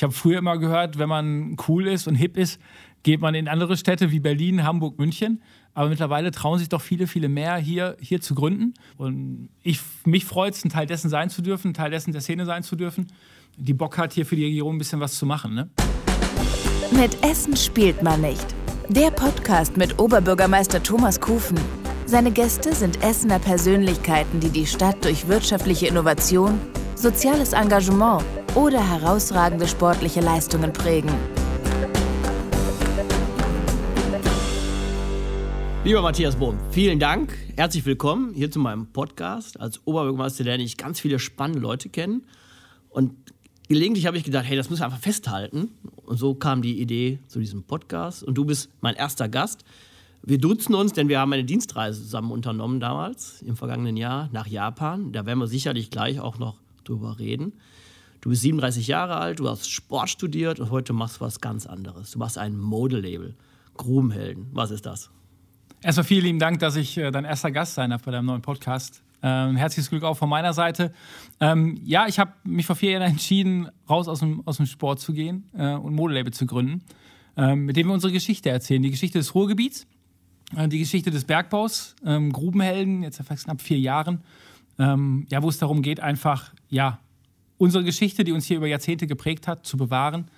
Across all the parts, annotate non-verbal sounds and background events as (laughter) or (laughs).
Ich habe früher immer gehört, wenn man cool ist und hip ist, geht man in andere Städte wie Berlin, Hamburg, München. Aber mittlerweile trauen sich doch viele, viele mehr, hier, hier zu gründen. Und ich, mich freut es, ein Teil dessen sein zu dürfen, ein Teil dessen der Szene sein zu dürfen, die Bock hat, hier für die Region ein bisschen was zu machen. Ne? Mit Essen spielt man nicht. Der Podcast mit Oberbürgermeister Thomas Kufen. Seine Gäste sind Essener Persönlichkeiten, die die Stadt durch wirtschaftliche Innovation, soziales Engagement oder herausragende sportliche Leistungen prägen. Lieber Matthias Bohm, vielen Dank. Herzlich willkommen hier zu meinem Podcast. Als Oberbürgermeister lerne ich ganz viele spannende Leute kennen. Und gelegentlich habe ich gedacht, hey, das müssen wir einfach festhalten. Und so kam die Idee zu diesem Podcast. Und du bist mein erster Gast. Wir duzen uns, denn wir haben eine Dienstreise zusammen unternommen damals, im vergangenen Jahr, nach Japan. Da werden wir sicherlich gleich auch noch drüber reden. Du bist 37 Jahre alt, du hast Sport studiert und heute machst du was ganz anderes. Du machst ein Modelabel, Grubenhelden. Was ist das? Erstmal vielen lieben Dank, dass ich äh, dein erster Gast sein darf bei deinem neuen Podcast. Ähm, herzliches Glück auch von meiner Seite. Ähm, ja, ich habe mich vor vier Jahren entschieden, raus aus dem, aus dem Sport zu gehen äh, und Modelabel zu gründen, äh, mit dem wir unsere Geschichte erzählen. Die Geschichte des Ruhrgebiets, äh, die Geschichte des Bergbaus, ähm, Grubenhelden, jetzt seit knapp vier Jahren, ähm, ja, wo es darum geht, einfach, ja, unsere Geschichte, die uns hier über Jahrzehnte geprägt hat, zu bewahren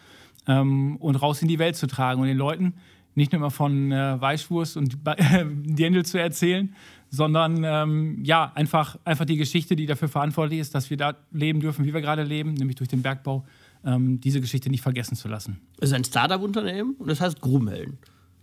ähm, und raus in die Welt zu tragen und den Leuten nicht nur immer von äh, Weißwurst und (laughs) Dirndl zu erzählen, sondern ähm, ja, einfach, einfach die Geschichte, die dafür verantwortlich ist, dass wir da leben dürfen, wie wir gerade leben, nämlich durch den Bergbau, ähm, diese Geschichte nicht vergessen zu lassen. Es ist ein Startup-Unternehmen und das heißt Grubenhelden.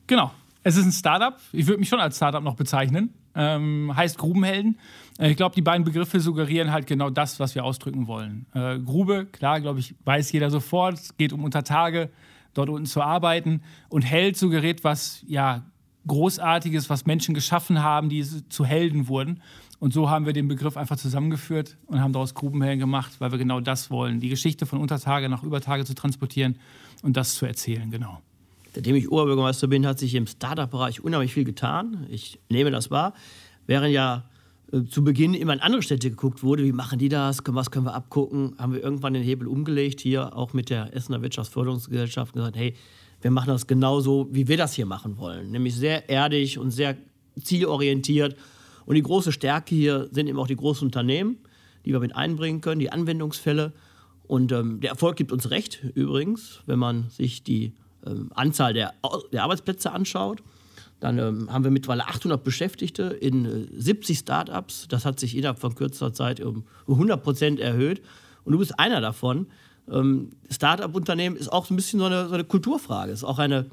Genau. Es ist ein Startup. Ich würde mich schon als Startup noch bezeichnen. Ähm, heißt Grubenhelden. Äh, ich glaube, die beiden Begriffe suggerieren halt genau das, was wir ausdrücken wollen. Äh, Grube, klar, glaube ich, weiß jeder sofort. Es geht um Untertage, dort unten zu arbeiten. Und Held suggeriert was, ja, Großartiges, was Menschen geschaffen haben, die zu Helden wurden. Und so haben wir den Begriff einfach zusammengeführt und haben daraus Grubenhelden gemacht, weil wir genau das wollen, die Geschichte von Untertage nach Übertage zu transportieren und das zu erzählen, genau. Seitdem ich Oberbürgermeister bin, hat sich im Startup-Bereich unheimlich viel getan. Ich nehme das wahr. Während ja äh, zu Beginn immer in andere Städte geguckt wurde, wie machen die das, was können wir abgucken, haben wir irgendwann den Hebel umgelegt, hier auch mit der Essener Wirtschaftsförderungsgesellschaft gesagt, hey, wir machen das genauso, wie wir das hier machen wollen. Nämlich sehr erdig und sehr zielorientiert. Und die große Stärke hier sind eben auch die großen Unternehmen, die wir mit einbringen können, die Anwendungsfälle. Und ähm, der Erfolg gibt uns recht, übrigens, wenn man sich die Anzahl der, der Arbeitsplätze anschaut. Dann ähm, haben wir mittlerweile 800 Beschäftigte in äh, 70 Startups. Das hat sich innerhalb von kürzester Zeit um 100 Prozent erhöht. Und du bist einer davon. Ähm, Startup-Unternehmen ist auch so ein bisschen so eine, so eine Kulturfrage. Ist auch eine,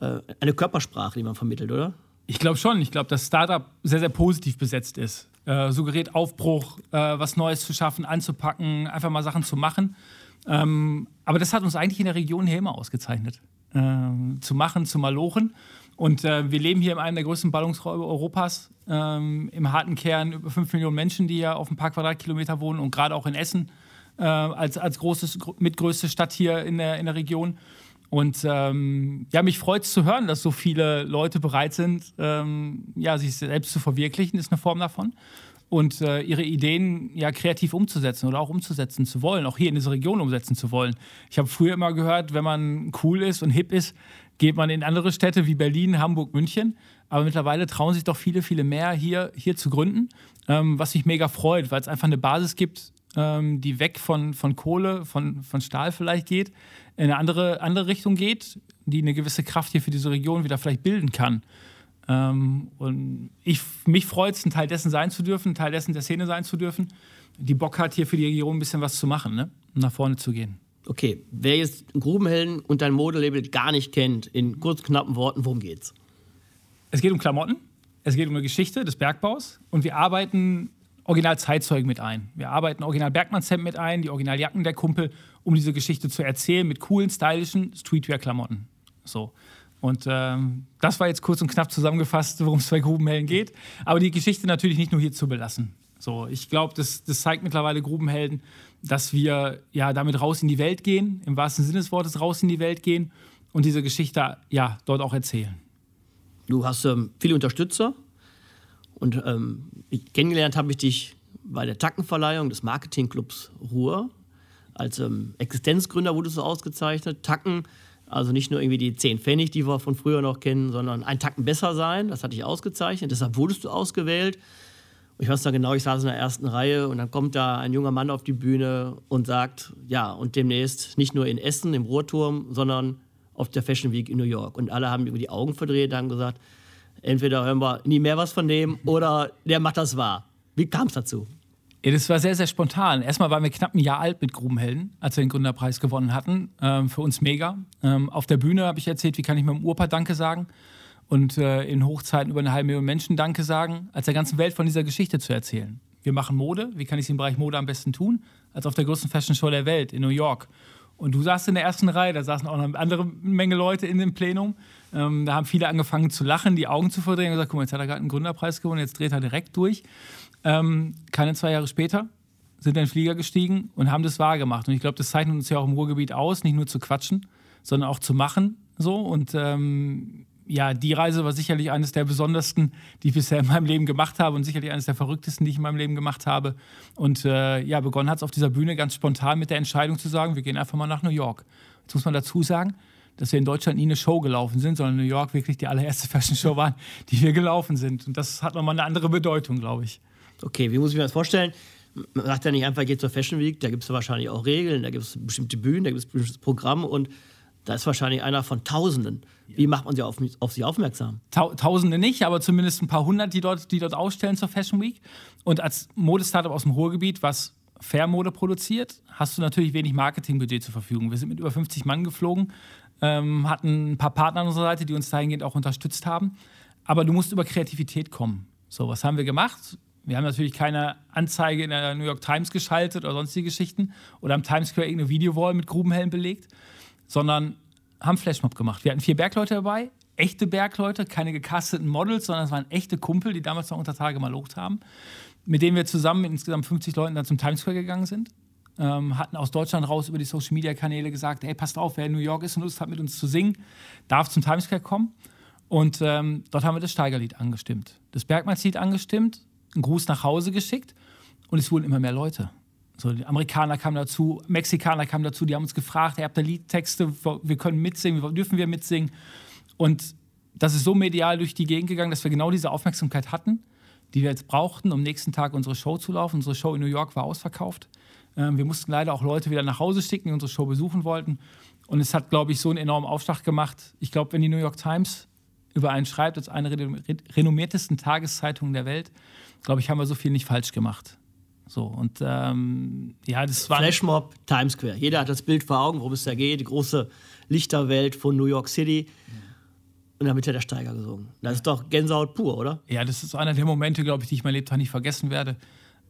äh, eine Körpersprache, die man vermittelt, oder? Ich glaube schon. Ich glaube, dass Startup sehr, sehr positiv besetzt ist. Äh, suggeriert Aufbruch, äh, was Neues zu schaffen, anzupacken, einfach mal Sachen zu machen. Ähm, aber das hat uns eigentlich in der Region hier immer ausgezeichnet. Äh, zu machen, zu malochen. Und äh, wir leben hier in einem der größten Ballungsräume Europas. Ähm, Im harten Kern über 5 Millionen Menschen, die hier auf ein paar Quadratkilometer wohnen und gerade auch in Essen äh, als, als großes, mitgrößte Stadt hier in der, in der Region. Und ähm, ja, mich freut es zu hören, dass so viele Leute bereit sind, ähm, ja, sich selbst zu verwirklichen, ist eine Form davon. Und äh, ihre Ideen ja kreativ umzusetzen oder auch umzusetzen zu wollen, auch hier in dieser Region umsetzen zu wollen. Ich habe früher immer gehört, wenn man cool ist und hip ist, geht man in andere Städte wie Berlin, Hamburg, München. Aber mittlerweile trauen sich doch viele, viele mehr hier, hier zu gründen, ähm, was mich mega freut, weil es einfach eine Basis gibt, ähm, die weg von, von Kohle, von, von Stahl vielleicht geht, in eine andere, andere Richtung geht, die eine gewisse Kraft hier für diese Region wieder vielleicht bilden kann. Ähm, und ich, mich freut es, ein Teil dessen sein zu dürfen, ein Teil dessen der Szene sein zu dürfen, die Bock hat, hier für die Region ein bisschen was zu machen, ne? um nach vorne zu gehen. Okay, wer jetzt Grubenhelden und dein Modelabel gar nicht kennt, in kurz knappen Worten, worum geht's? Es geht um Klamotten, es geht um eine Geschichte des Bergbaus und wir arbeiten original Zeitzeugen mit ein. Wir arbeiten original Bergmannshemd mit ein, die original Jacken der Kumpel, um diese Geschichte zu erzählen mit coolen, stylischen Streetwear-Klamotten. So. Und ähm, das war jetzt kurz und knapp zusammengefasst, worum es bei Grubenhelden geht. Aber die Geschichte natürlich nicht nur hier zu belassen. So, ich glaube, das, das zeigt mittlerweile Grubenhelden, dass wir ja damit raus in die Welt gehen, im wahrsten Sinne des Wortes raus in die Welt gehen und diese Geschichte ja dort auch erzählen. Du hast ähm, viele Unterstützer, und ähm, kennengelernt habe ich dich bei der Tackenverleihung des Marketingclubs Ruhr. als ähm, Existenzgründer wurdest du ausgezeichnet. Tacken, also nicht nur irgendwie die 10 Pfennig, die wir von früher noch kennen, sondern ein Tacken besser sein, das hatte ich ausgezeichnet. Deshalb wurdest du ausgewählt. Ich weiß noch genau, ich saß in der ersten Reihe und dann kommt da ein junger Mann auf die Bühne und sagt, ja, und demnächst nicht nur in Essen im Ruhrturm, sondern auf der Fashion Week in New York. Und alle haben über die Augen verdreht, haben gesagt, entweder hören wir nie mehr was von dem oder der macht das wahr. Wie kam es dazu? Ja, das war sehr, sehr spontan. Erstmal waren wir knapp ein Jahr alt mit Grubenhelden, als wir den Gründerpreis gewonnen hatten. Ähm, für uns mega. Ähm, auf der Bühne habe ich erzählt, wie kann ich meinem Urpa Danke sagen und äh, in Hochzeiten über eine halbe Million Menschen Danke sagen, als der ganzen Welt von dieser Geschichte zu erzählen. Wir machen Mode. Wie kann ich es im Bereich Mode am besten tun? Als auf der größten Fashion Show der Welt in New York. Und du saßt in der ersten Reihe, da saßen auch noch eine andere Menge Leute in dem Plenum. Ähm, da haben viele angefangen zu lachen, die Augen zu verdrehen und gesagt, guck mal, jetzt hat er gerade einen Gründerpreis gewonnen, jetzt dreht er direkt durch. Ähm, keine zwei Jahre später sind in den Flieger gestiegen und haben das wahrgemacht. Und ich glaube, das zeichnet uns ja auch im Ruhrgebiet aus, nicht nur zu quatschen, sondern auch zu machen. So. Und ähm, ja, die Reise war sicherlich eines der besondersten, die ich bisher in meinem Leben gemacht habe und sicherlich eines der verrücktesten, die ich in meinem Leben gemacht habe. Und äh, ja, begonnen hat es auf dieser Bühne ganz spontan mit der Entscheidung zu sagen, wir gehen einfach mal nach New York. Jetzt muss man dazu sagen, dass wir in Deutschland nie eine Show gelaufen sind, sondern New York wirklich die allererste (laughs) Fashion Show waren, die wir gelaufen sind. Und das hat nochmal eine andere Bedeutung, glaube ich. Okay, wie muss ich mir das vorstellen? Man sagt ja nicht einfach, geht zur Fashion Week, da gibt es wahrscheinlich auch Regeln, da gibt es bestimmte Bühnen, da gibt es bestimmtes Programm und da ist wahrscheinlich einer von Tausenden. Wie macht man sie auf, auf sie aufmerksam? Tausende nicht, aber zumindest ein paar hundert, die dort, die dort ausstellen zur Fashion Week. Und als Modestartup aus dem Ruhrgebiet, was Fairmode produziert, hast du natürlich wenig Marketingbudget zur Verfügung. Wir sind mit über 50 Mann geflogen, ähm, hatten ein paar Partner an unserer Seite, die uns dahingehend auch unterstützt haben. Aber du musst über Kreativität kommen. So, was haben wir gemacht? Wir haben natürlich keine Anzeige in der New York Times geschaltet oder sonstige Geschichten oder am Times Square irgendeine Videowall mit Grubenhelm belegt, sondern haben Flashmob gemacht. Wir hatten vier Bergleute dabei, echte Bergleute, keine gecasteten Models, sondern es waren echte Kumpel, die damals noch unter Tage mal locht haben, mit denen wir zusammen mit insgesamt 50 Leuten dann zum Times Square gegangen sind. Ähm, hatten aus Deutschland raus über die Social Media Kanäle gesagt: Hey, passt auf, wer in New York ist und Lust hat, mit uns zu singen, darf zum Times Square kommen. Und ähm, dort haben wir das Steigerlied angestimmt, das Bergmannslied angestimmt einen Gruß nach Hause geschickt und es wurden immer mehr Leute. So, die Amerikaner kamen dazu, Mexikaner kamen dazu, die haben uns gefragt, ihr habt da Liedtexte, wir können mitsingen, dürfen wir mitsingen? Und das ist so medial durch die Gegend gegangen, dass wir genau diese Aufmerksamkeit hatten, die wir jetzt brauchten, um am nächsten Tag unsere Show zu laufen. Unsere Show in New York war ausverkauft. Ähm, wir mussten leider auch Leute wieder nach Hause schicken, die unsere Show besuchen wollten. Und es hat, glaube ich, so einen enormen Aufschlag gemacht. Ich glaube, wenn die New York Times über einen schreibt, als eine der renommiertesten Tageszeitungen der Welt, glaube ich, haben wir so viel nicht falsch gemacht. So, und ähm, ja, das war. Flashmob, Times Square. Jeder hat das Bild vor Augen, worum es da geht, die große Lichterwelt von New York City. Und damit hat der Steiger gesungen. Das ist doch Gänsehaut pur, oder? Ja, das ist einer der Momente, glaube ich, die ich mein Lebtag nicht vergessen werde.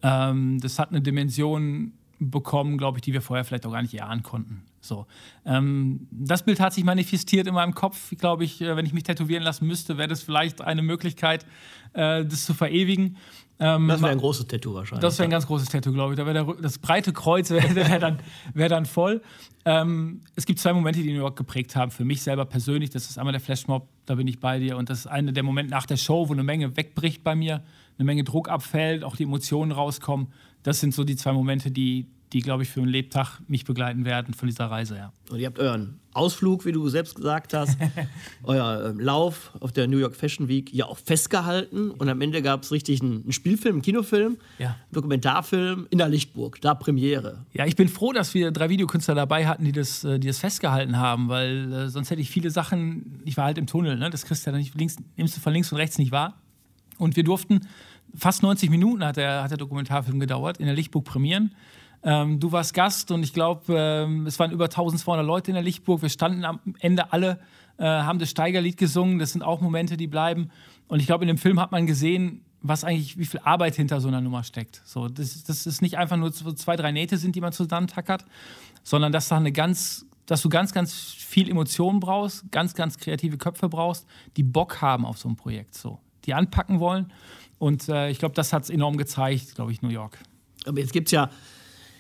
Ähm, das hat eine Dimension bekommen, glaube ich, die wir vorher vielleicht auch gar nicht erahnen konnten. So. Ähm, das Bild hat sich manifestiert in meinem Kopf. Glaube ich, äh, wenn ich mich tätowieren lassen müsste, wäre das vielleicht eine Möglichkeit, äh, das zu verewigen. Ähm, das wäre ein großes Tattoo wahrscheinlich. Das wäre ein ganz großes Tattoo, glaube ich. Da wäre das breite Kreuz wäre (laughs) wär dann, wär dann voll. Ähm, es gibt zwei Momente, die New York geprägt haben. Für mich selber persönlich. Das ist einmal der Flashmob, da bin ich bei dir. Und das ist einer der Momente nach der Show, wo eine Menge wegbricht bei mir, eine Menge Druck abfällt, auch die Emotionen rauskommen. Das sind so die zwei Momente, die, die, glaube ich, für einen Lebtag mich begleiten werden von dieser Reise, ja. Und ihr habt euren Ausflug, wie du selbst gesagt hast, (laughs) euer äh, Lauf auf der New York Fashion Week ja auch festgehalten. Und am Ende gab es richtig einen, einen, Spielfilm, einen Kinofilm, ja. Dokumentarfilm in der Lichtburg, da Premiere. Ja, ich bin froh, dass wir drei Videokünstler dabei hatten, die das, äh, die das festgehalten haben, weil äh, sonst hätte ich viele Sachen, ich war halt im Tunnel, ne? das kriegst du ja nicht links, nimmst du von links und rechts nicht wahr. Und wir durften, fast 90 Minuten hat der, hat der Dokumentarfilm gedauert, in der Lichtburg prämieren. Ähm, du warst Gast und ich glaube, ähm, es waren über 1200 Leute in der Lichtburg. Wir standen am Ende alle, äh, haben das Steigerlied gesungen. Das sind auch Momente, die bleiben. Und ich glaube, in dem Film hat man gesehen, was eigentlich, wie viel Arbeit hinter so einer Nummer steckt. So, das, das ist nicht einfach nur zwei, drei Nähte sind, die man zusammentackert, sondern dass da eine ganz, dass du ganz, ganz viel Emotionen brauchst, ganz, ganz kreative Köpfe brauchst, die Bock haben auf so ein Projekt, so, die anpacken wollen. Und äh, ich glaube, das hat es enorm gezeigt, glaube ich, New York. Aber jetzt gibt es ja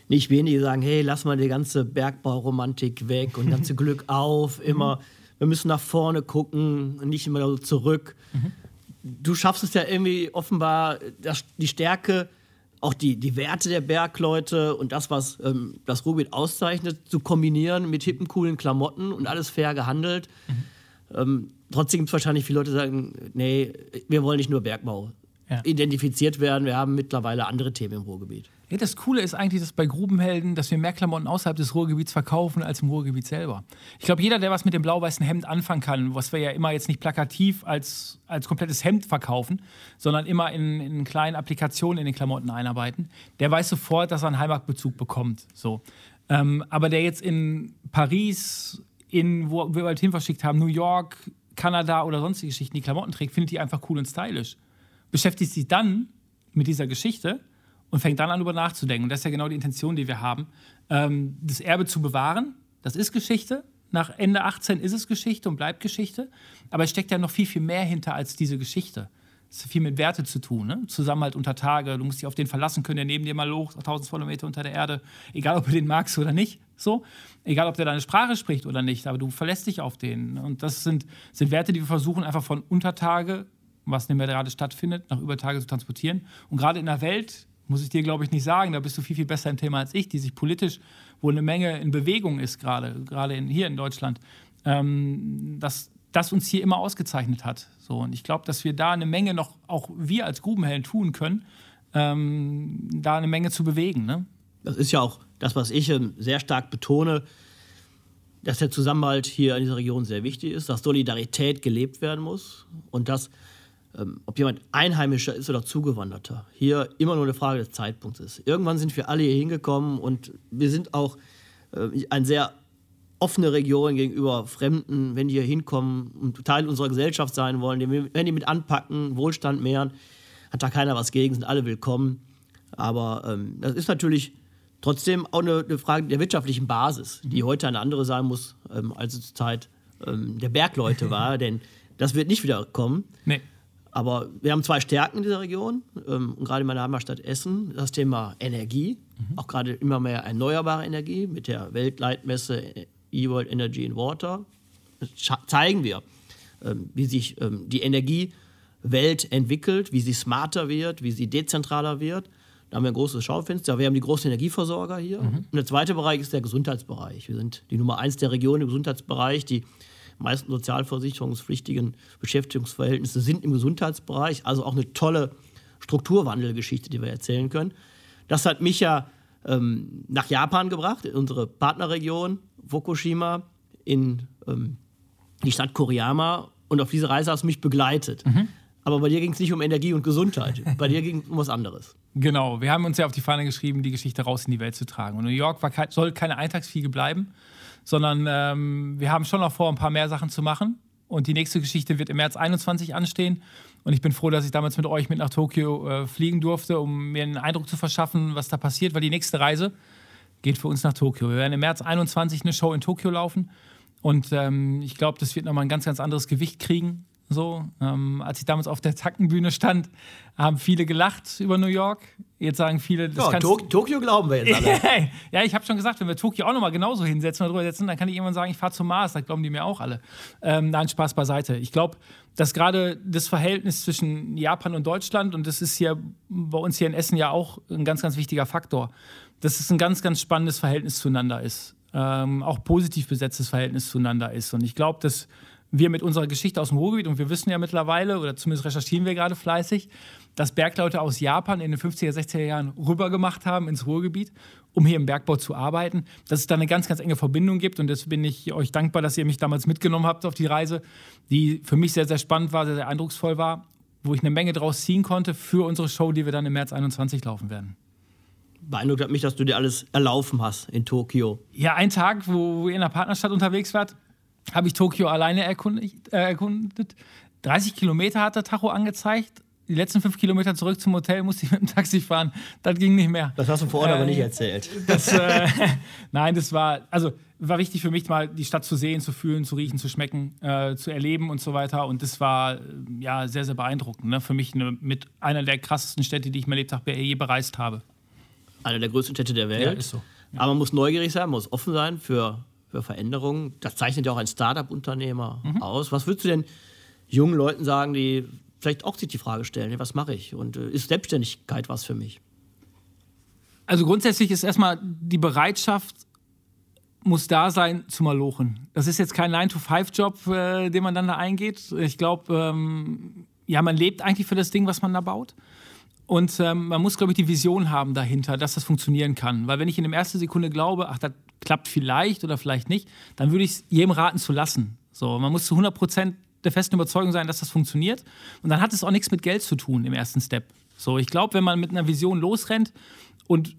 nicht wenige sagen, hey, lass mal die ganze Bergbauromantik weg und ganze (laughs) Glück auf, immer, wir müssen nach vorne gucken, nicht immer zurück. Mhm. Du schaffst es ja irgendwie offenbar, die Stärke auch die, die Werte der Bergleute und das, was ähm, das Ruhrgebiet auszeichnet, zu kombinieren mit hippen, coolen Klamotten und alles fair gehandelt. Mhm. Ähm, trotzdem gibt es wahrscheinlich viele Leute, die sagen, nee, wir wollen nicht nur Bergbau ja. identifiziert werden, wir haben mittlerweile andere Themen im Ruhrgebiet. Ja, das Coole ist eigentlich, dass bei Grubenhelden, dass wir mehr Klamotten außerhalb des Ruhrgebiets verkaufen als im Ruhrgebiet selber. Ich glaube, jeder, der was mit dem blau-weißen Hemd anfangen kann, was wir ja immer jetzt nicht plakativ als, als komplettes Hemd verkaufen, sondern immer in, in kleinen Applikationen in den Klamotten einarbeiten, der weiß sofort, dass er einen Heimatbezug bekommt. So. Ähm, aber der jetzt in Paris, in, wo wir halt hin verschickt haben, New York, Kanada oder sonstige Geschichten die Klamotten trägt, findet die einfach cool und stylisch. Beschäftigt sich dann mit dieser Geschichte und fängt dann an, darüber nachzudenken. Und das ist ja genau die Intention, die wir haben, ähm, das Erbe zu bewahren. Das ist Geschichte. Nach Ende 18 ist es Geschichte und bleibt Geschichte. Aber es steckt ja noch viel, viel mehr hinter als diese Geschichte. Es hat viel mit Werte zu tun. Ne? Zusammenhalt unter Tage. Du musst dich auf den verlassen können, der neben dir mal hoch, 1200 Meter unter der Erde. Egal, ob du den magst oder nicht. So. Egal, ob der deine Sprache spricht oder nicht. Aber du verlässt dich auf den. Und das sind, sind Werte, die wir versuchen, einfach von Untertage, was nicht mehr gerade stattfindet, nach Übertage zu transportieren. Und gerade in der Welt, muss ich dir, glaube ich, nicht sagen. Da bist du viel, viel besser im Thema als ich, die sich politisch, wo eine Menge in Bewegung ist, gerade, gerade in, hier in Deutschland, ähm, dass das uns hier immer ausgezeichnet hat. So, und ich glaube, dass wir da eine Menge noch, auch wir als Grubenhelden tun können, ähm, da eine Menge zu bewegen. Ne? Das ist ja auch das, was ich ähm, sehr stark betone, dass der Zusammenhalt hier in dieser Region sehr wichtig ist, dass Solidarität gelebt werden muss und dass ob jemand Einheimischer ist oder Zugewanderter, hier immer nur eine Frage des Zeitpunkts ist. Irgendwann sind wir alle hier hingekommen und wir sind auch äh, eine sehr offene Region gegenüber Fremden, wenn die hier hinkommen und Teil unserer Gesellschaft sein wollen, wenn die mit anpacken, Wohlstand mehren, hat da keiner was gegen, sind alle willkommen. Aber ähm, das ist natürlich trotzdem auch eine, eine, Frage der wirtschaftlichen Basis, die heute eine andere sein muss, ähm, als es zur Zeit ähm, der Bergleute war, (laughs) denn das wird nicht wieder kommen. Nee. Aber wir haben zwei Stärken in dieser Region, ähm, gerade in meiner Heimatstadt Essen, das Thema Energie, mhm. auch gerade immer mehr erneuerbare Energie mit der Weltleitmesse E-World Energy in Water. Zeigen wir, ähm, wie sich ähm, die Energiewelt entwickelt, wie sie smarter wird, wie sie dezentraler wird. Da haben wir ein großes Schaufenster. Wir haben die großen Energieversorger hier. Mhm. Und der zweite Bereich ist der Gesundheitsbereich. Wir sind die Nummer eins der Region im Gesundheitsbereich, die meisten sozialversicherungspflichtigen Beschäftigungsverhältnisse sind im Gesundheitsbereich. Also auch eine tolle Strukturwandelgeschichte, die wir erzählen können. Das hat mich ja ähm, nach Japan gebracht, in unsere Partnerregion Fukushima, in ähm, die Stadt Koriyama. Und auf diese Reise hast du mich begleitet. Mhm. Aber bei dir ging es nicht um Energie und Gesundheit. (laughs) Bei dir ging es um was anderes. Genau, wir haben uns ja auf die Fahne geschrieben, die Geschichte raus in die Welt zu tragen. Und New York kein, soll keine Eintagsfliege bleiben, sondern ähm, wir haben schon noch vor, ein paar mehr Sachen zu machen. Und die nächste Geschichte wird im März 21 anstehen. Und ich bin froh, dass ich damals mit euch mit nach Tokio äh, fliegen durfte, um mir einen Eindruck zu verschaffen, was da passiert, weil die nächste Reise geht für uns nach Tokio. Wir werden im März 21 eine Show in Tokio laufen. Und ähm, ich glaube, das wird nochmal ein ganz, ganz anderes Gewicht kriegen. So, ähm, als ich damals auf der Zackenbühne stand, haben viele gelacht über New York. Jetzt sagen viele, das ja, Tok Tokio glauben wir jetzt alle. (laughs) ja, ich habe schon gesagt, wenn wir Tokio auch nochmal genauso hinsetzen oder drüber setzen, dann kann ich irgendwann sagen, ich fahre zum Mars. Das glauben die mir auch alle. Ähm, nein, Spaß beiseite. Ich glaube, dass gerade das Verhältnis zwischen Japan und Deutschland, und das ist hier bei uns hier in Essen ja auch ein ganz, ganz wichtiger Faktor, dass es ein ganz, ganz spannendes Verhältnis zueinander ist. Ähm, auch positiv besetztes Verhältnis zueinander ist. Und ich glaube, dass wir mit unserer Geschichte aus dem Ruhrgebiet, und wir wissen ja mittlerweile, oder zumindest recherchieren wir gerade fleißig, dass Bergleute aus Japan in den 50er, 60er Jahren rübergemacht haben ins Ruhrgebiet, um hier im Bergbau zu arbeiten, dass es da eine ganz, ganz enge Verbindung gibt. Und deswegen bin ich euch dankbar, dass ihr mich damals mitgenommen habt auf die Reise, die für mich sehr, sehr spannend war, sehr, sehr eindrucksvoll war, wo ich eine Menge draus ziehen konnte für unsere Show, die wir dann im März 21 laufen werden beeindruckt hat mich, dass du dir alles erlaufen hast in Tokio. Ja, ein Tag, wo ihr in der Partnerstadt unterwegs wart, habe ich Tokio alleine erkundigt, äh, erkundet. 30 Kilometer hat der Tacho angezeigt. Die letzten fünf Kilometer zurück zum Hotel musste ich mit dem Taxi fahren. Das ging nicht mehr. Das hast du vor Ort äh, aber nicht erzählt. Das, äh, (laughs) nein, das war, also war wichtig für mich, mal die Stadt zu sehen, zu fühlen, zu riechen, zu schmecken, äh, zu erleben und so weiter. Und das war ja sehr, sehr beeindruckend. Ne? Für mich eine, mit einer der krassesten Städte, die ich mein Lebtag je bereist habe. Eine der größten Städte der Welt. Ja, ist so. Ja. Aber man muss neugierig sein, man muss offen sein für für Veränderungen. Das zeichnet ja auch ein Startup-Unternehmer mhm. aus. Was würdest du denn jungen Leuten sagen, die vielleicht auch sich die Frage stellen, was mache ich? Und äh, ist Selbstständigkeit was für mich? Also grundsätzlich ist erstmal die Bereitschaft muss da sein zu malochen. Das ist jetzt kein 9-to-5-Job, äh, den man dann da eingeht. Ich glaube, ähm, ja, man lebt eigentlich für das Ding, was man da baut. Und ähm, man muss, glaube ich, die Vision haben dahinter, dass das funktionieren kann. Weil wenn ich in der ersten Sekunde glaube, ach, das klappt vielleicht oder vielleicht nicht, dann würde ich es jedem raten zu lassen. So, man muss zu 100 Prozent der festen Überzeugung sein, dass das funktioniert. Und dann hat es auch nichts mit Geld zu tun im ersten Step. So, ich glaube, wenn man mit einer Vision losrennt und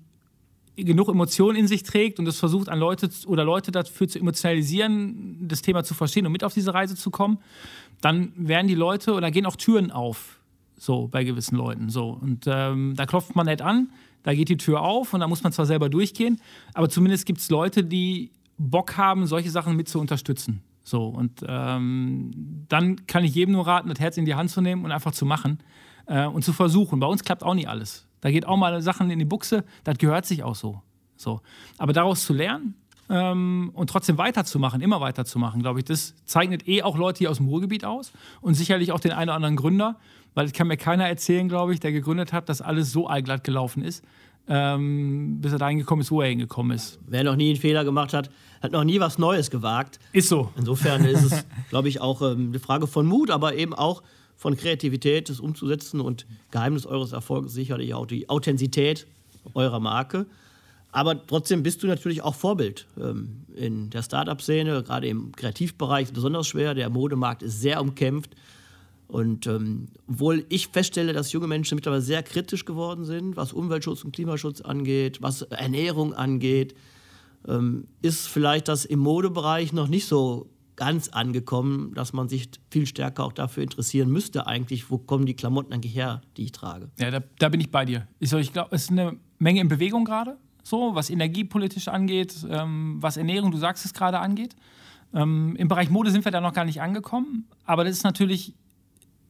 genug Emotionen in sich trägt und es versucht, an Leute oder Leute dafür zu emotionalisieren, das Thema zu verstehen und mit auf diese Reise zu kommen, dann werden die Leute oder gehen auch Türen auf, so bei gewissen Leuten. So. Und ähm, da klopft man nett an, da geht die Tür auf und da muss man zwar selber durchgehen, aber zumindest gibt es Leute, die Bock haben, solche Sachen mit zu unterstützen. So, und ähm, dann kann ich jedem nur raten, das Herz in die Hand zu nehmen und einfach zu machen äh, und zu versuchen. Bei uns klappt auch nicht alles. Da geht auch mal Sachen in die Buchse, das gehört sich auch so. so. Aber daraus zu lernen ähm, und trotzdem weiterzumachen, immer weiterzumachen, glaube ich, das zeichnet eh auch Leute hier aus dem Ruhrgebiet aus und sicherlich auch den einen oder anderen Gründer, weil es kann mir keiner erzählen, glaube ich, der gegründet hat, dass alles so allglatt gelaufen ist. Ähm, bis er dahin gekommen ist, wo er hingekommen ist. Wer noch nie einen Fehler gemacht hat, hat noch nie was Neues gewagt. Ist so. Insofern (laughs) ist es, glaube ich, auch ähm, eine Frage von Mut, aber eben auch von Kreativität, das umzusetzen. Und Geheimnis eures Erfolgs ist sicherlich auch die Authentizität eurer Marke. Aber trotzdem bist du natürlich auch Vorbild ähm, in der Startup-Szene, gerade im Kreativbereich ist besonders schwer. Der Modemarkt ist sehr umkämpft. Und ähm, obwohl ich feststelle, dass junge Menschen mittlerweile sehr kritisch geworden sind, was Umweltschutz und Klimaschutz angeht, was Ernährung angeht, ähm, ist vielleicht das im Modebereich noch nicht so ganz angekommen, dass man sich viel stärker auch dafür interessieren müsste, eigentlich, wo kommen die Klamotten eigentlich her, die ich trage. Ja, da, da bin ich bei dir. Ich, so, ich glaube, es ist eine Menge in Bewegung gerade, so, was energiepolitisch angeht, ähm, was Ernährung, du sagst es gerade, angeht. Ähm, Im Bereich Mode sind wir da noch gar nicht angekommen, aber das ist natürlich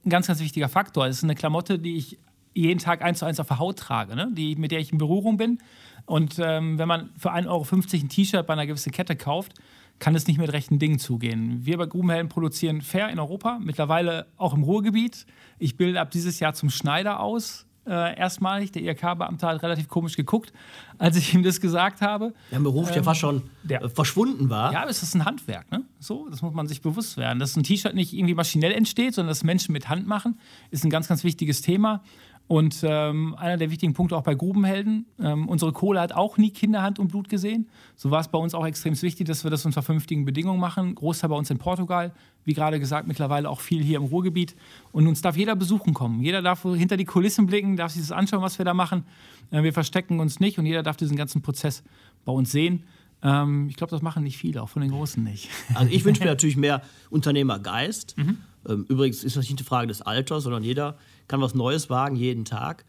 ein ganz, ganz wichtiger Faktor. Es ist eine Klamotte, die ich jeden Tag eins zu eins auf der Haut trage, ne? die, mit der ich in Berührung bin. Und ähm, wenn man für 1,50 Euro ein T-Shirt bei einer gewissen Kette kauft, kann es nicht mit rechten Dingen zugehen. Wir bei Grubenhelden produzieren fair in Europa, mittlerweile auch im Ruhrgebiet. Ich bilde ab dieses Jahr zum Schneider aus. Äh, erstmalig. Der IRK-Beamte hat relativ komisch geguckt, als ich ihm das gesagt habe. Der Beruf, ähm, der fast schon der, äh, verschwunden war. Ja, aber es ist ein Handwerk. Ne? So, das muss man sich bewusst werden. Dass ein T-Shirt nicht irgendwie maschinell entsteht, sondern dass Menschen mit Hand machen, ist ein ganz, ganz wichtiges Thema. Und ähm, einer der wichtigen Punkte auch bei Grubenhelden, ähm, unsere Kohle hat auch nie Kinderhand und Blut gesehen. So war es bei uns auch extrem wichtig, dass wir das unter vernünftigen Bedingungen machen. Großteil bei uns in Portugal, wie gerade gesagt, mittlerweile auch viel hier im Ruhrgebiet. Und uns darf jeder besuchen kommen. Jeder darf hinter die Kulissen blicken, darf sich das anschauen, was wir da machen. Äh, wir verstecken uns nicht und jeder darf diesen ganzen Prozess bei uns sehen. Ähm, ich glaube, das machen nicht viele, auch von den Großen nicht. (laughs) Also ich wünsche mir natürlich mehr (laughs) Unternehmergeist. Mhm. Ähm, übrigens ist das nicht eine Frage des Alters, sondern jeder kann was Neues wagen jeden Tag.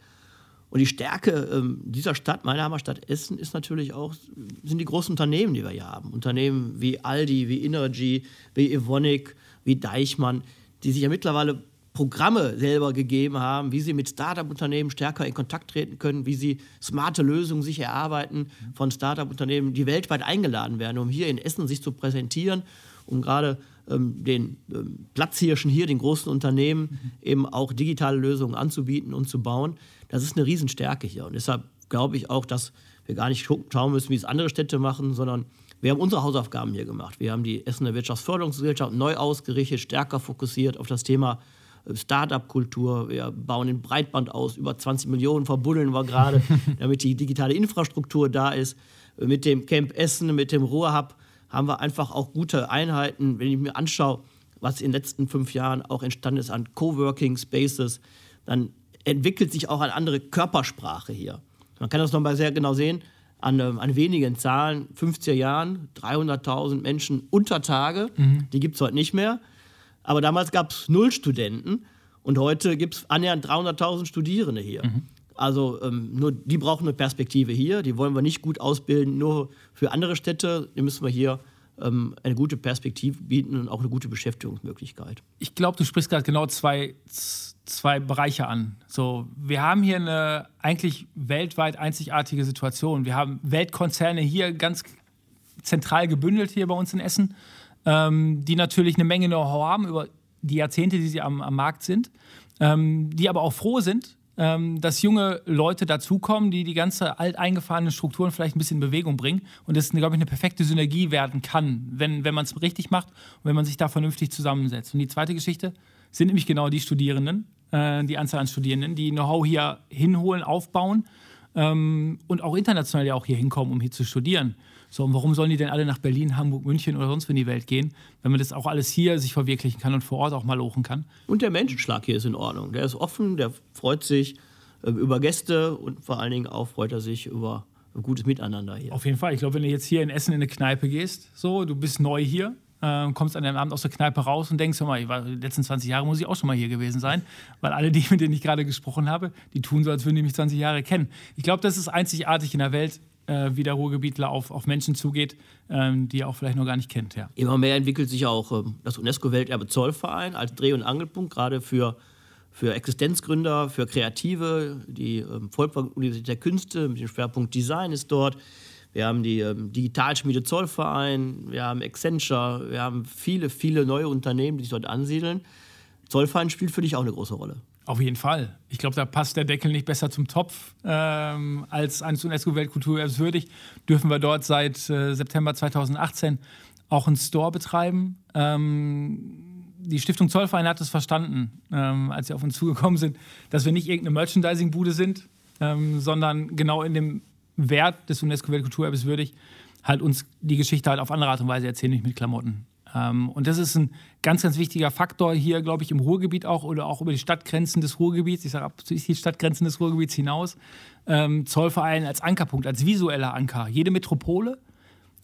Und die Stärke ähm, dieser Stadt, meiner Heimatstadt Essen, ist natürlich auch, sind die großen Unternehmen, die wir hier haben. Unternehmen wie Aldi, wie Energy, wie Evonik, wie Deichmann, die sich ja mittlerweile Programme selber gegeben haben, wie sie mit Startup-Unternehmen stärker in Kontakt treten können, wie sie smarte Lösungen sich erarbeiten von Startup-Unternehmen, die weltweit eingeladen werden, um hier in Essen sich zu präsentieren, um gerade ähm, den ähm, Platzhirschen hier, den großen Unternehmen, eben auch digitale Lösungen anzubieten und zu bauen. Das ist eine Riesenstärke hier. Und deshalb glaube ich auch, dass wir gar nicht schauen müssen, wie es andere Städte machen, sondern wir haben unsere Hausaufgaben hier gemacht. Wir haben die Essener Wirtschaftsförderungsgesellschaft neu ausgerichtet, stärker fokussiert auf das Thema Start-up-Kultur. Wir bauen den Breitband aus. Über 20 Millionen verbuddeln wir gerade, (laughs) damit die digitale Infrastruktur da ist. Mit dem Camp Essen, mit dem Ruhrhub haben wir einfach auch gute Einheiten. Wenn ich mir anschaue, was in den letzten fünf Jahren auch entstanden ist an Coworking Spaces, dann entwickelt sich auch eine andere Körpersprache hier. Man kann das nochmal sehr genau sehen an, ähm, an wenigen Zahlen. 50er Jahren, 300.000 Menschen unter Tage, mhm. die gibt es heute nicht mehr. Aber damals gab es null Studenten und heute gibt es annähernd 300.000 Studierende hier. Mhm. Also ähm, nur die brauchen eine Perspektive hier. Die wollen wir nicht gut ausbilden, nur für andere Städte. Die müssen wir hier ähm, eine gute Perspektive bieten und auch eine gute Beschäftigungsmöglichkeit. Ich glaube, du sprichst gerade genau zwei, zwei Bereiche an. So, wir haben hier eine eigentlich weltweit einzigartige Situation. Wir haben Weltkonzerne hier ganz zentral gebündelt hier bei uns in Essen, ähm, die natürlich eine Menge Know-how haben über die Jahrzehnte, die sie am, am Markt sind, ähm, die aber auch froh sind, ähm, dass junge Leute dazukommen, die die ganze alteingefahrenen Strukturen vielleicht ein bisschen in Bewegung bringen und das, glaube ich, eine perfekte Synergie werden kann, wenn, wenn man es richtig macht und wenn man sich da vernünftig zusammensetzt. Und die zweite Geschichte sind nämlich genau die Studierenden, äh, die Anzahl an Studierenden, die Know-how hier hinholen, aufbauen ähm, und auch international ja auch hier hinkommen, um hier zu studieren. So, und warum sollen die denn alle nach Berlin, Hamburg, München oder sonst wo in die Welt gehen, wenn man das auch alles hier sich verwirklichen kann und vor Ort auch mal lochen kann? Und der Menschenschlag hier ist in Ordnung. Der ist offen, der freut sich äh, über Gäste und vor allen Dingen auch freut er sich über ein gutes Miteinander hier. Auf jeden Fall. Ich glaube, wenn du jetzt hier in Essen in eine Kneipe gehst, so, du bist neu hier, äh, kommst an einem Abend aus der Kneipe raus und denkst, hör mal, ich war, die letzten 20 Jahre muss ich auch schon mal hier gewesen sein, weil alle die, mit denen ich gerade gesprochen habe, die tun so, als würden die mich 20 Jahre kennen. Ich glaube, das ist einzigartig in der Welt, äh, wie der Ruhrgebietler auf, auf Menschen zugeht, ähm, die er auch vielleicht noch gar nicht kennt. Ja. Immer mehr entwickelt sich auch ähm, das UNESCO-Welterbe Zollverein als Dreh- und Angelpunkt, gerade für, für Existenzgründer, für Kreative. Die ähm, Volkswagen-Universität der Künste mit dem Schwerpunkt Design ist dort. Wir haben die ähm, Digitalschmiede Zollverein, wir haben Accenture, wir haben viele, viele neue Unternehmen, die sich dort ansiedeln. Zollverein spielt für dich auch eine große Rolle. Auf jeden Fall. Ich glaube, da passt der Deckel nicht besser zum Topf ähm, als eines UNESCO-Weltkulturerbswürdig. Dürfen wir dort seit äh, September 2018 auch einen Store betreiben. Ähm, die Stiftung Zollverein hat es verstanden, ähm, als sie auf uns zugekommen sind, dass wir nicht irgendeine Merchandising-Bude sind, ähm, sondern genau in dem Wert des UNESCO-Weltkulturerbes würdig halt uns die Geschichte halt auf andere Art und Weise erzählen, nicht mit Klamotten. Ähm, und das ist ein ganz, ganz wichtiger Faktor hier, glaube ich, im Ruhrgebiet auch oder auch über die Stadtgrenzen des Ruhrgebiets. Ich sage ab die Stadtgrenzen des Ruhrgebiets hinaus. Ähm, Zollverein als Ankerpunkt, als visueller Anker. Jede Metropole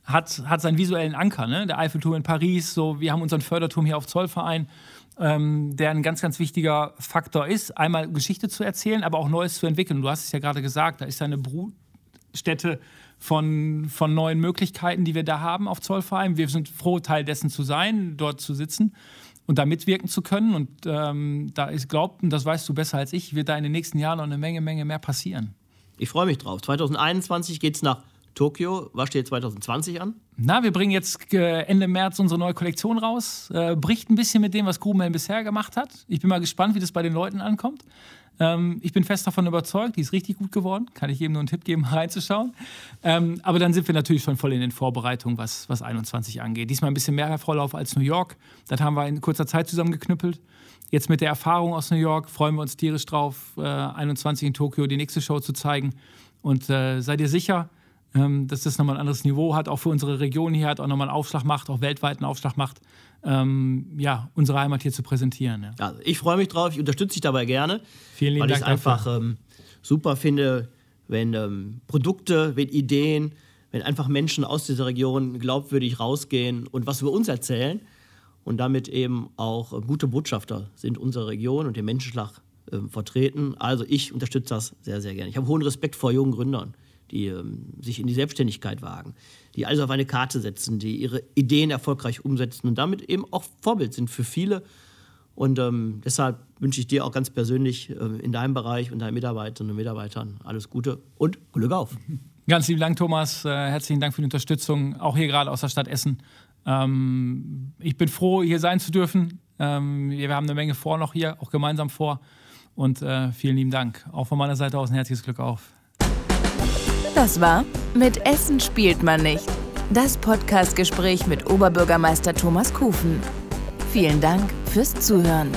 hat, hat seinen visuellen Anker. Ne? Der Eiffelturm in Paris, so, wir haben unseren Förderturm hier auf Zollverein, ähm, der ein ganz, ganz wichtiger Faktor ist, einmal Geschichte zu erzählen, aber auch Neues zu entwickeln. Du hast es ja gerade gesagt, da ist eine Brutstätte von, von neuen Möglichkeiten, die wir da haben auf Zollverein. Wir sind froh, Teil dessen zu sein, dort zu sitzen und da mitwirken zu können. Und ähm, da ist, glaubt, und das weißt du besser als ich, wird da in den nächsten Jahren noch eine Menge, Menge mehr passieren. Ich freue mich drauf. 2021 geht es nach Tokio. Was steht 2020 an? Na, wir bringen jetzt äh, Ende März unsere neue Kollektion raus. Äh, bricht ein bisschen mit dem, was Grubenhelm bisher gemacht hat. Ich bin mal gespannt, wie das bei den Leuten ankommt. Ähm, ich bin fest davon überzeugt, die ist richtig gut geworden. Kann ich jedem nur einen Tipp geben, (laughs) reinzuschauen. Ähm, aber dann sind wir natürlich schon voll in den Vorbereitungen, was, was 21 angeht. Diesmal ein bisschen mehr Vorlauf als New York. Das haben wir in kurzer Zeit zusammengeknüppelt. Jetzt mit der Erfahrung aus New York freuen wir uns tierisch drauf, äh, 21 in Tokio die nächste Show zu zeigen. Und äh, seid ihr sicher, ähm, dass das nochmal ein anderes Niveau hat, auch für unsere Region hier hat, auch nochmal einen Aufschlag macht, auch weltweit einen Aufschlag macht, ähm, ja, unsere Heimat hier zu präsentieren. Ja. Also ich freue mich drauf, ich unterstütze dich dabei gerne. Vielen lieben weil Dank. Weil ich es einfach ähm, super finde, wenn ähm, Produkte, wenn Ideen, wenn einfach Menschen aus dieser Region glaubwürdig rausgehen und was über uns erzählen und damit eben auch äh, gute Botschafter sind unserer Region und den Menschenschlag äh, vertreten. Also ich unterstütze das sehr, sehr gerne. Ich habe hohen Respekt vor jungen Gründern die ähm, sich in die Selbstständigkeit wagen, die alles auf eine Karte setzen, die ihre Ideen erfolgreich umsetzen und damit eben auch Vorbild sind für viele. Und ähm, deshalb wünsche ich dir auch ganz persönlich äh, in deinem Bereich und deinen Mitarbeiterinnen und Mitarbeitern alles Gute und Glück auf. Ganz lieben Dank, Thomas. Äh, herzlichen Dank für die Unterstützung, auch hier gerade aus der Stadt Essen. Ähm, ich bin froh, hier sein zu dürfen. Ähm, wir haben eine Menge vor noch hier, auch gemeinsam vor. Und äh, vielen lieben Dank. Auch von meiner Seite aus ein herzliches Glück auf. Das war Mit Essen spielt man nicht. Das Podcastgespräch mit Oberbürgermeister Thomas Kufen. Vielen Dank fürs Zuhören.